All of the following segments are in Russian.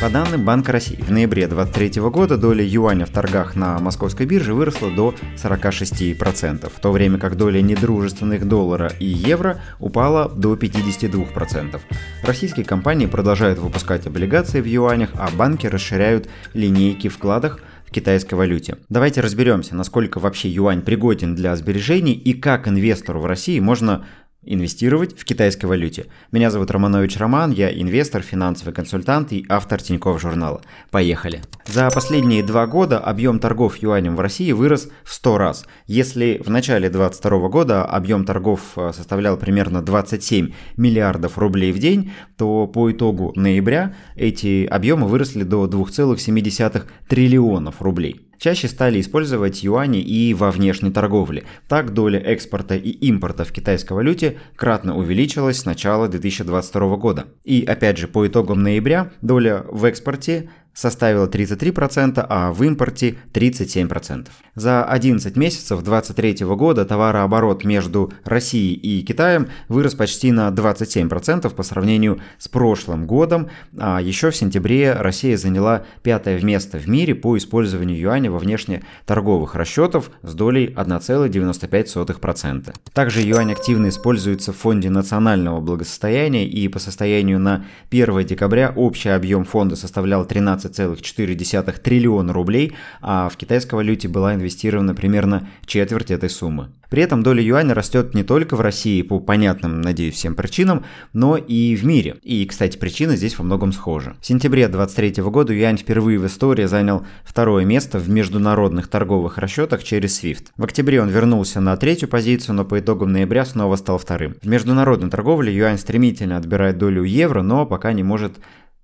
По данным Банка России, в ноябре 2023 года доля юаня в торгах на московской бирже выросла до 46%, в то время как доля недружественных доллара и евро упала до 52%. Российские компании продолжают выпускать облигации в юанях, а банки расширяют линейки вкладах в китайской валюте. Давайте разберемся, насколько вообще юань пригоден для сбережений и как инвестору в России можно инвестировать в китайской валюте. Меня зовут Романович Роман, я инвестор, финансовый консультант и автор Тинькофф журнала. Поехали! За последние два года объем торгов юанем в России вырос в 100 раз. Если в начале 2022 года объем торгов э, составлял примерно 27 миллиардов рублей в день, то по итогу ноября эти объемы выросли до 2,7 триллионов рублей. Чаще стали использовать юани и во внешней торговле. Так доля экспорта и импорта в китайской валюте кратно увеличилась с начала 2022 года. И опять же по итогам ноября доля в экспорте составила 33%, а в импорте 37%. За 11 месяцев 2023 года товарооборот между Россией и Китаем вырос почти на 27% по сравнению с прошлым годом, а еще в сентябре Россия заняла пятое место в мире по использованию юаня во внешнеторговых расчетов с долей 1,95%. Также юань активно используется в Фонде национального благосостояния и по состоянию на 1 декабря общий объем фонда составлял 13 12,4 триллиона рублей, а в китайской валюте была инвестирована примерно четверть этой суммы. При этом доля юаня растет не только в России по понятным, надеюсь, всем причинам, но и в мире. И, кстати, причины здесь во многом схожи. В сентябре 2023 года юань впервые в истории занял второе место в международных торговых расчетах через SWIFT. В октябре он вернулся на третью позицию, но по итогам ноября снова стал вторым. В международной торговле юань стремительно отбирает долю евро, но пока не может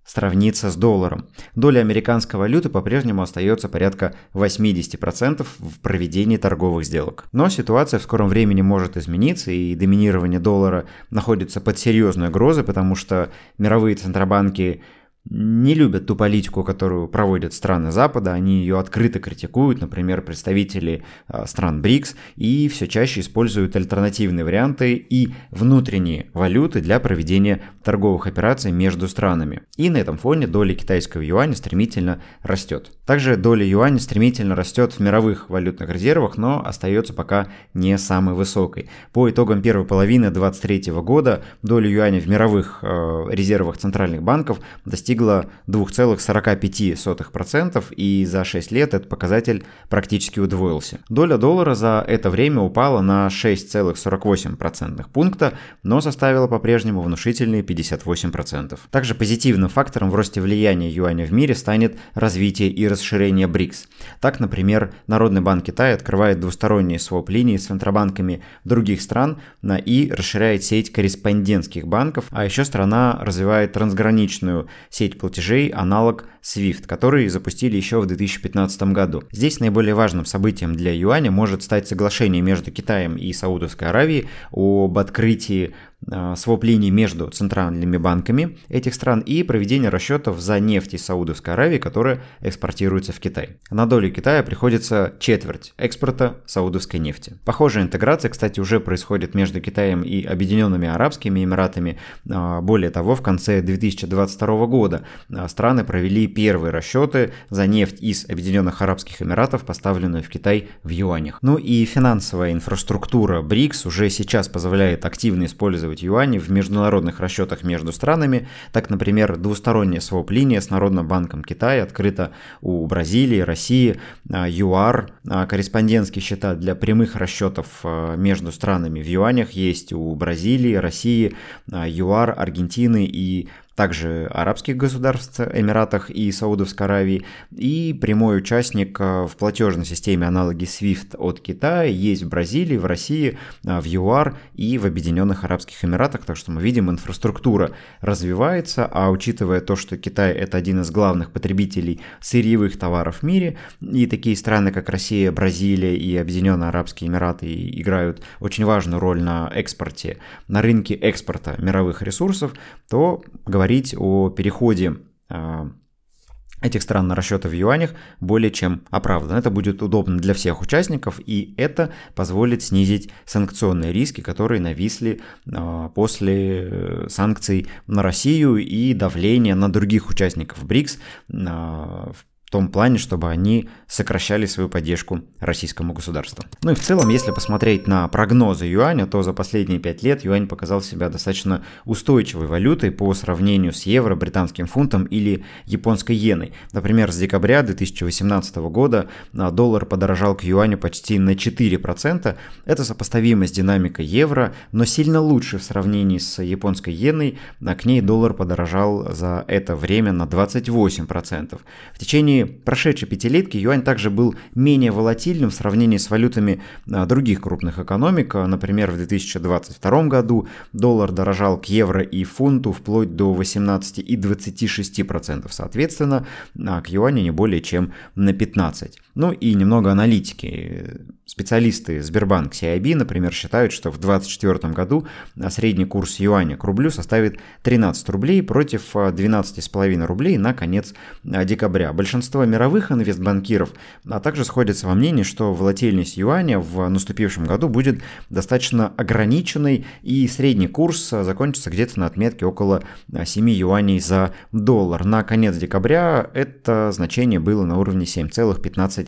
сравниться с долларом. Доля американской валюты по-прежнему остается порядка 80% в проведении торговых сделок. Но ситуация в скором времени может измениться, и доминирование доллара находится под серьезной угрозой, потому что мировые центробанки не любят ту политику, которую проводят страны Запада, они ее открыто критикуют, например, представители а, стран БРИКС, и все чаще используют альтернативные варианты и внутренние валюты для проведения торговых операций между странами. И на этом фоне доля китайского юаня стремительно растет. Также доля юаня стремительно растет в мировых валютных резервах, но остается пока не самой высокой. По итогам первой половины 2023 года доля юаня в мировых э, резервах центральных банков достигла достигла 2,45%, и за 6 лет этот показатель практически удвоился. Доля доллара за это время упала на 6,48% пункта, но составила по-прежнему внушительные 58%. Также позитивным фактором в росте влияния юаня в мире станет развитие и расширение БРИКС. Так, например, Народный банк Китая открывает двусторонние своп-линии с центробанками других стран и расширяет сеть корреспондентских банков, а еще страна развивает трансграничную сеть сеть платежей аналог SWIFT, который запустили еще в 2015 году. Здесь наиболее важным событием для юаня может стать соглашение между Китаем и Саудовской Аравией об открытии Э, своп-линий между центральными банками этих стран и проведение расчетов за нефть из Саудовской Аравии, которая экспортируется в Китай. На долю Китая приходится четверть экспорта саудовской нефти. Похожая интеграция, кстати, уже происходит между Китаем и Объединенными Арабскими Эмиратами. А, более того, в конце 2022 года а, страны провели первые расчеты за нефть из Объединенных Арабских Эмиратов, поставленную в Китай в юанях. Ну и финансовая инфраструктура БРИКС уже сейчас позволяет активно использовать использовать юани в международных расчетах между странами. Так, например, двусторонняя своп-линия с Народным банком Китая открыта у Бразилии, России, а, ЮАР. А, корреспондентские счета для прямых расчетов а, между странами в юанях есть у Бразилии, России, ЮАР, Аргентины и также арабских государств, Эмиратах и Саудовской Аравии, и прямой участник э, в платежной системе аналоги SWIFT от Китая есть в Бразилии, в России, э, в ЮАР и в Объединенных Арабских Эмиратах, так что мы видим, инфраструктура развивается, а учитывая то, что Китай это один из главных потребителей сырьевых товаров в мире, и такие страны, как Россия, Бразилия и Объединенные Арабские Эмираты играют очень важную роль на экспорте, на рынке экспорта мировых ресурсов, то говорим говорить о переходе а, этих стран на расчеты в юанях более чем оправдан. Это будет удобно для всех участников, и это позволит снизить санкционные риски, которые нависли э, после э, санкций на Россию и давления на других участников БРИКС э, в том плане, чтобы они сокращали свою поддержку российскому государству. Ну и в целом, если посмотреть на прогнозы юаня, то за последние 5 лет юань показал себя достаточно устойчивой валютой по сравнению с евро, британским фунтом или японской иеной. Например, с декабря 2018 года а, доллар подорожал к юаню почти на 4%. Это сопоставимо с динамикой евро, но сильно лучше в сравнении с японской иеной. А к ней доллар подорожал за это время на 28%. В течение прошедшей пятилетки юань также был менее волатильным в сравнении с валютами а, других крупных экономик. Например, в 2022 году доллар дорожал к евро и фунту вплоть до 18 и 26% соответственно, а к юаню не более чем на 15%. Ну и немного аналитики. Специалисты Сбербанк CIB, например, считают, что в 2024 году средний курс юаня к рублю составит 13 рублей против 12,5 рублей на конец декабря. Большинство мировых инвестбанкиров а также сходятся во мнении, что волатильность юаня в наступившем году будет достаточно ограниченной и средний курс закончится где-то на отметке около 7 юаней за доллар. На конец декабря это значение было на уровне 7,15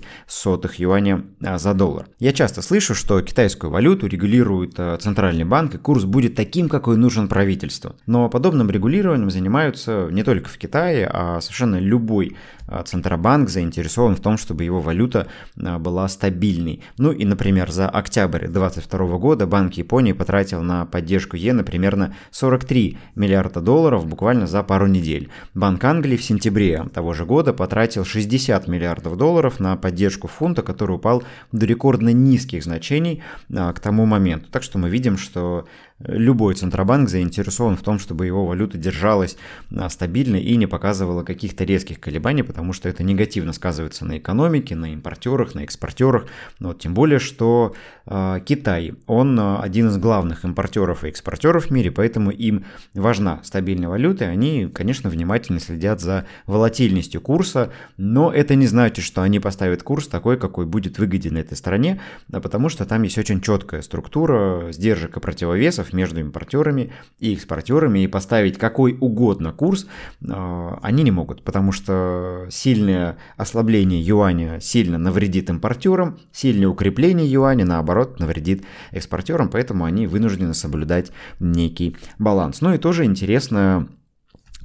юаня за доллар. Я часто слышу, что китайскую валюту регулирует э, центральный банк, и курс будет таким, какой нужен правительству. Но подобным регулированием занимаются не только в Китае, а совершенно любой э, центробанк заинтересован в том, чтобы его валюта была стабильной. Ну и, например, за октябрь 2022 года Банк Японии потратил на поддержку иены примерно 43 миллиарда долларов буквально за пару недель. Банк Англии в сентябре того же года потратил 60 миллиардов долларов на поддержку фунта, который упал до рекордно низких значений а, к тому моменту. Так что мы видим, что любой центробанк заинтересован в том, чтобы его валюта держалась а, стабильно и не показывала каких-то резких колебаний, потому что это негативно сказывается на экономике, на импортерах, на экспортерах. Вот, тем более, что э, Китай, он один из главных импортеров и экспортеров в мире, поэтому им важна стабильная валюта, они, конечно, внимательно следят за волатильностью курса, но это не значит, что они поставят курс такой, какой будет выгоден этой стране, а потому что там есть очень четкая структура сдержек и противовесов, конкурентов между импортерами и экспортерами и поставить какой угодно курс а, они не могут, потому что сильное ослабление юаня сильно навредит импортерам, сильное укрепление юаня, наоборот, навредит экспортерам, поэтому они вынуждены соблюдать некий баланс. Ну и тоже интересно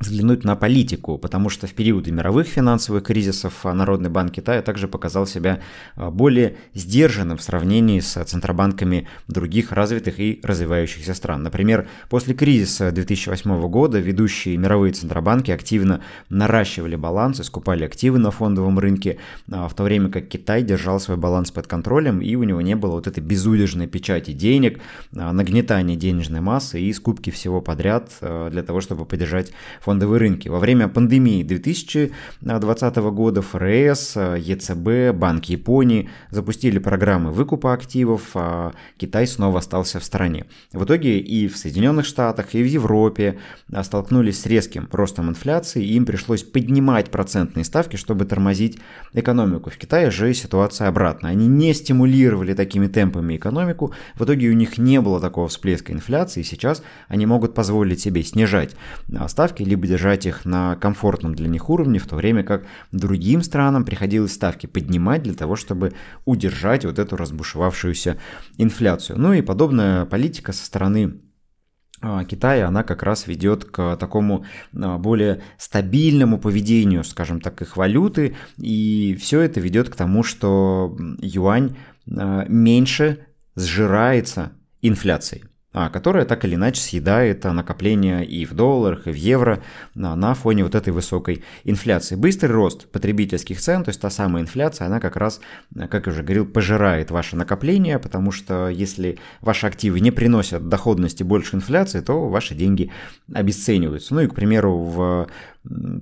взглянуть на политику, потому что в периоды мировых финансовых кризисов Народный банк Китая также показал себя а, более сдержанным в сравнении с центробанками других развитых и развивающихся стран. Например, после кризиса 2008 года ведущие мировые центробанки активно наращивали балансы, скупали активы на фондовом рынке, а, в то время как Китай держал свой баланс под контролем, и у него не было вот этой безудержной печати денег, а, нагнетания денежной массы и скупки всего подряд для того, чтобы поддержать фонд фондовые рынки. Во время пандемии 2020 года ФРС, ЕЦБ, Банк Японии запустили программы выкупа активов, а Китай снова остался в стороне. В итоге и в Соединенных Штатах, и в Европе столкнулись с резким ростом инфляции, и им пришлось поднимать процентные ставки, чтобы тормозить экономику. В Китае же ситуация обратная. Они не стимулировали такими темпами экономику, в итоге у них не было такого всплеска инфляции, и сейчас они могут позволить себе снижать ставки, либо либо держать их на комфортном для них уровне, в то время как другим странам приходилось ставки поднимать для того, чтобы удержать вот эту разбушевавшуюся инфляцию. Ну и подобная политика со стороны а, Китая, она как раз ведет к такому а, более стабильному поведению, скажем так, их валюты, и все это ведет к тому, что юань а, меньше сжирается инфляцией которая так или иначе съедает а, накопления и в долларах, и в евро на, на фоне вот этой высокой инфляции. Быстрый рост потребительских цен, то есть та самая инфляция, она как раз, как я уже говорил, пожирает ваше накопление, потому что если ваши активы не приносят доходности больше инфляции, то ваши деньги обесцениваются. Ну и, к примеру, в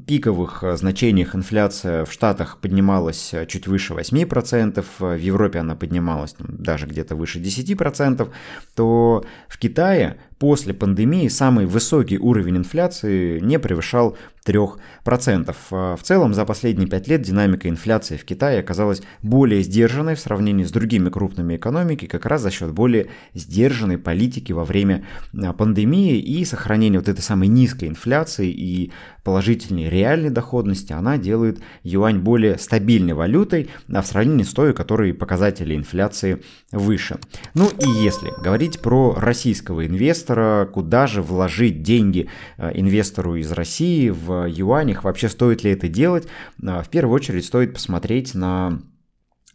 пиковых э, значениях инфляция в Штатах поднималась э, чуть выше 8%, в Европе она поднималась даже где-то выше 10%, то в Китае после пандемии самый высокий уровень инфляции не превышал 3%. А, в целом, за последние 5 лет динамика инфляции в Китае оказалась более сдержанной в сравнении с другими крупными экономиками, как раз за счет более сдержанной политики во время а, пандемии и сохранения вот этой самой низкой инфляции и положительной реальной доходности, она делает юань более стабильной валютой а в сравнении с той, у которой показатели инфляции выше. Ну и если говорить про российского инвестора, куда же вложить деньги инвестору из России в юанях, вообще стоит ли это делать, а, в первую очередь стоит посмотреть на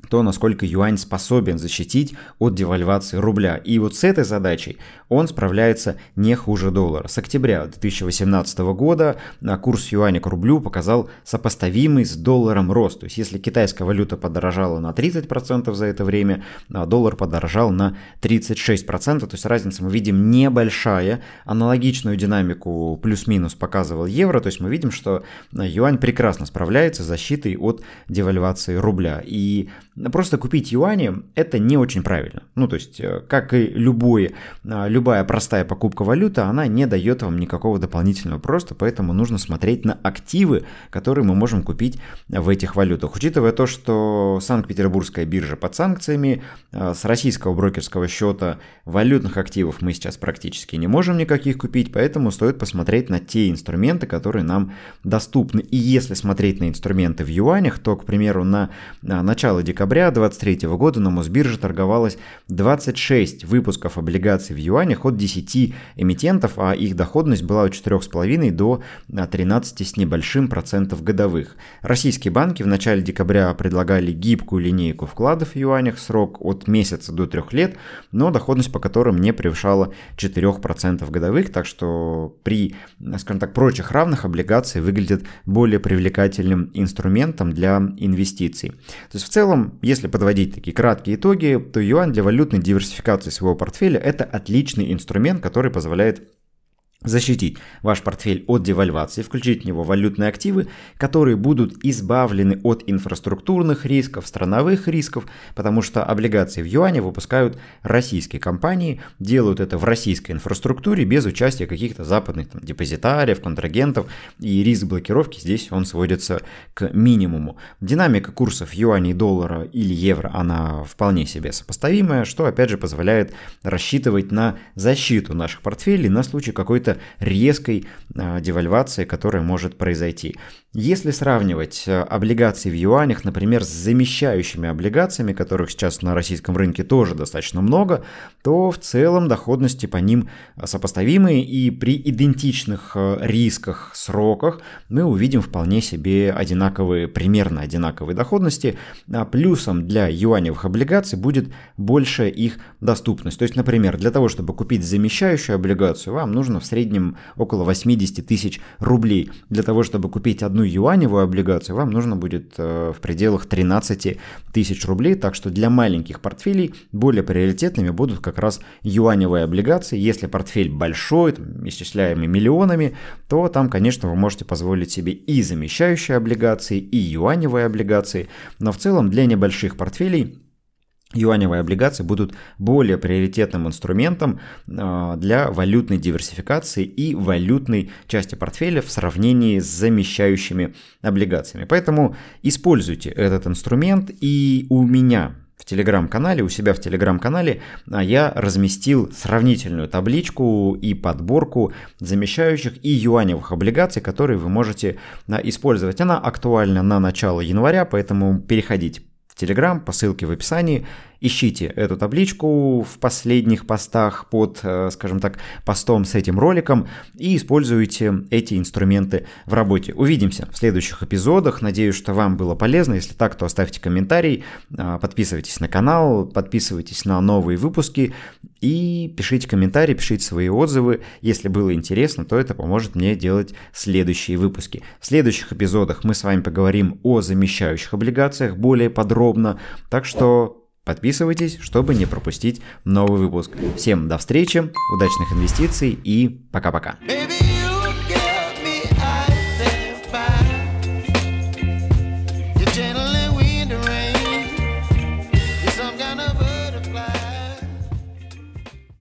то, насколько юань способен защитить от девальвации рубля. И вот с этой задачей он справляется не хуже доллара. С октября 2018 года курс юаня к рублю показал сопоставимый с долларом рост. То есть если китайская валюта подорожала на 30% за это время, а доллар подорожал на 36%. То есть разница мы видим небольшая. Аналогичную динамику плюс-минус показывал евро. То есть мы видим, что юань прекрасно справляется с защитой от девальвации рубля. И просто купить юани – это не очень правильно. Ну, то есть, э, как и любое, а, любая простая покупка валюты, она не дает вам никакого дополнительного просто, поэтому нужно смотреть на активы, которые мы можем купить в этих валютах. Учитывая то, что Санкт-Петербургская биржа под санкциями, а, с российского брокерского счета валютных активов мы сейчас практически не можем никаких купить, поэтому стоит посмотреть на те инструменты, которые нам доступны. И если смотреть на инструменты в юанях, то, к примеру, на начало декабря декабря 2023 года на Мосбирже торговалось 26 выпусков облигаций в юанях от 10 эмитентов, а их доходность была от 4,5 до 13 с небольшим процентов годовых. Российские банки в начале декабря предлагали гибкую линейку вкладов в юанях, срок от месяца до 3 лет, но доходность по которым не превышала 4% годовых, так что при, скажем так, прочих равных облигации выглядят более привлекательным инструментом для инвестиций. То есть в целом если подводить такие краткие итоги, то юань для валютной диверсификации своего портфеля – это отличный инструмент, который позволяет защитить ваш портфель от девальвации, включить в него валютные активы, которые будут избавлены от инфраструктурных рисков, страновых рисков, потому что облигации в юане выпускают российские компании, делают это в российской инфраструктуре без участия каких-то западных там, депозитариев, контрагентов, и риск блокировки здесь он сводится к минимуму. Динамика курсов юаня и доллара или евро, она вполне себе сопоставимая, что опять же позволяет рассчитывать на защиту наших портфелей на случай какой-то резкой а, девальвации, которая может произойти. Если сравнивать а, облигации в юанях, например, с замещающими облигациями, которых сейчас на российском рынке тоже достаточно много, то в целом доходности по ним сопоставимые и при идентичных а, рисках, сроках мы увидим вполне себе одинаковые, примерно одинаковые доходности. Плюсом для юаневых облигаций будет больше их доступность. То есть, например, для того, чтобы купить замещающую облигацию, вам нужно в среднем среднем около 80 тысяч рублей. Для того, чтобы купить одну юаневую облигацию, вам нужно будет э, в пределах 13 тысяч рублей. Так что для маленьких портфелей более приоритетными будут как раз юаневые облигации. Если портфель большой, там, исчисляемый миллионами, то там, конечно, вы можете позволить себе и замещающие облигации, и юаневые облигации. Но в целом для небольших портфелей юаневые облигации будут более приоритетным инструментом а, для валютной диверсификации и валютной части портфеля в сравнении с замещающими облигациями. Поэтому используйте этот инструмент и у меня в телеграм-канале, у себя в телеграм-канале а, я разместил сравнительную табличку и подборку замещающих и юаневых облигаций, которые вы можете а, использовать. Она актуальна на начало января, поэтому переходите в Telegram по ссылке в описании Ищите эту табличку в последних постах под, э, скажем так, постом с этим роликом и используйте эти инструменты в работе. Увидимся в следующих эпизодах. Надеюсь, что вам было полезно. Если так, то оставьте комментарий, э, подписывайтесь на канал, подписывайтесь на новые выпуски и пишите комментарии, пишите свои отзывы. Если было интересно, то это поможет мне делать следующие выпуски. В следующих эпизодах мы с вами поговорим о замещающих облигациях более подробно. Так что Подписывайтесь, чтобы не пропустить новый выпуск. Всем до встречи, удачных инвестиций и пока-пока.